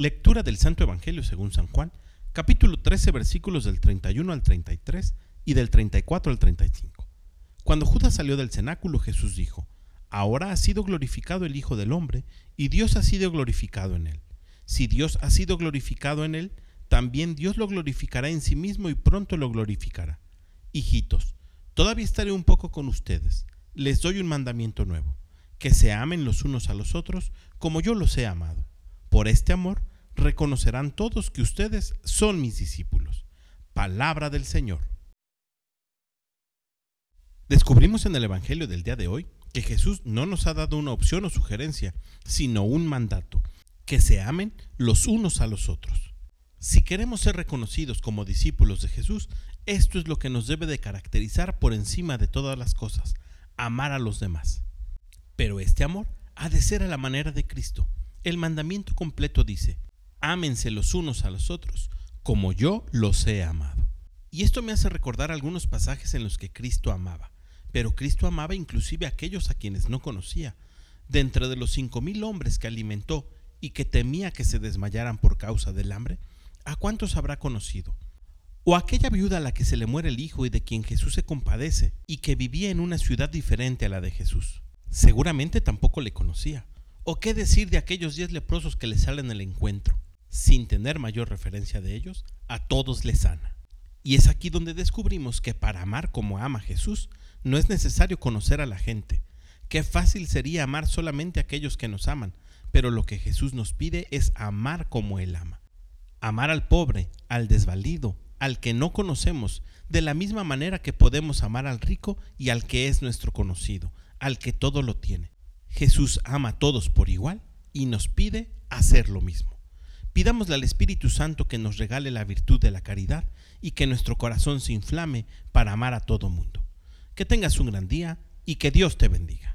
Lectura del Santo Evangelio según San Juan, capítulo 13, versículos del 31 al 33 y del 34 al 35. Cuando Judas salió del cenáculo, Jesús dijo, Ahora ha sido glorificado el Hijo del Hombre, y Dios ha sido glorificado en él. Si Dios ha sido glorificado en él, también Dios lo glorificará en sí mismo y pronto lo glorificará. Hijitos, todavía estaré un poco con ustedes. Les doy un mandamiento nuevo, que se amen los unos a los otros como yo los he amado. Por este amor reconocerán todos que ustedes son mis discípulos. Palabra del Señor. Descubrimos en el Evangelio del día de hoy que Jesús no nos ha dado una opción o sugerencia, sino un mandato, que se amen los unos a los otros. Si queremos ser reconocidos como discípulos de Jesús, esto es lo que nos debe de caracterizar por encima de todas las cosas, amar a los demás. Pero este amor ha de ser a la manera de Cristo. El mandamiento completo dice, ámense los unos a los otros, como yo los he amado. Y esto me hace recordar algunos pasajes en los que Cristo amaba, pero Cristo amaba inclusive a aquellos a quienes no conocía. Dentro de los cinco mil hombres que alimentó y que temía que se desmayaran por causa del hambre, ¿a cuántos habrá conocido? O aquella viuda a la que se le muere el hijo y de quien Jesús se compadece, y que vivía en una ciudad diferente a la de Jesús. Seguramente tampoco le conocía. ¿O qué decir de aquellos diez leprosos que le salen al encuentro? Sin tener mayor referencia de ellos, a todos les sana. Y es aquí donde descubrimos que para amar como ama Jesús no es necesario conocer a la gente. Qué fácil sería amar solamente a aquellos que nos aman, pero lo que Jesús nos pide es amar como Él ama. Amar al pobre, al desvalido, al que no conocemos, de la misma manera que podemos amar al rico y al que es nuestro conocido, al que todo lo tiene. Jesús ama a todos por igual y nos pide hacer lo mismo. Pidámosle al Espíritu Santo que nos regale la virtud de la caridad y que nuestro corazón se inflame para amar a todo mundo. Que tengas un gran día y que Dios te bendiga.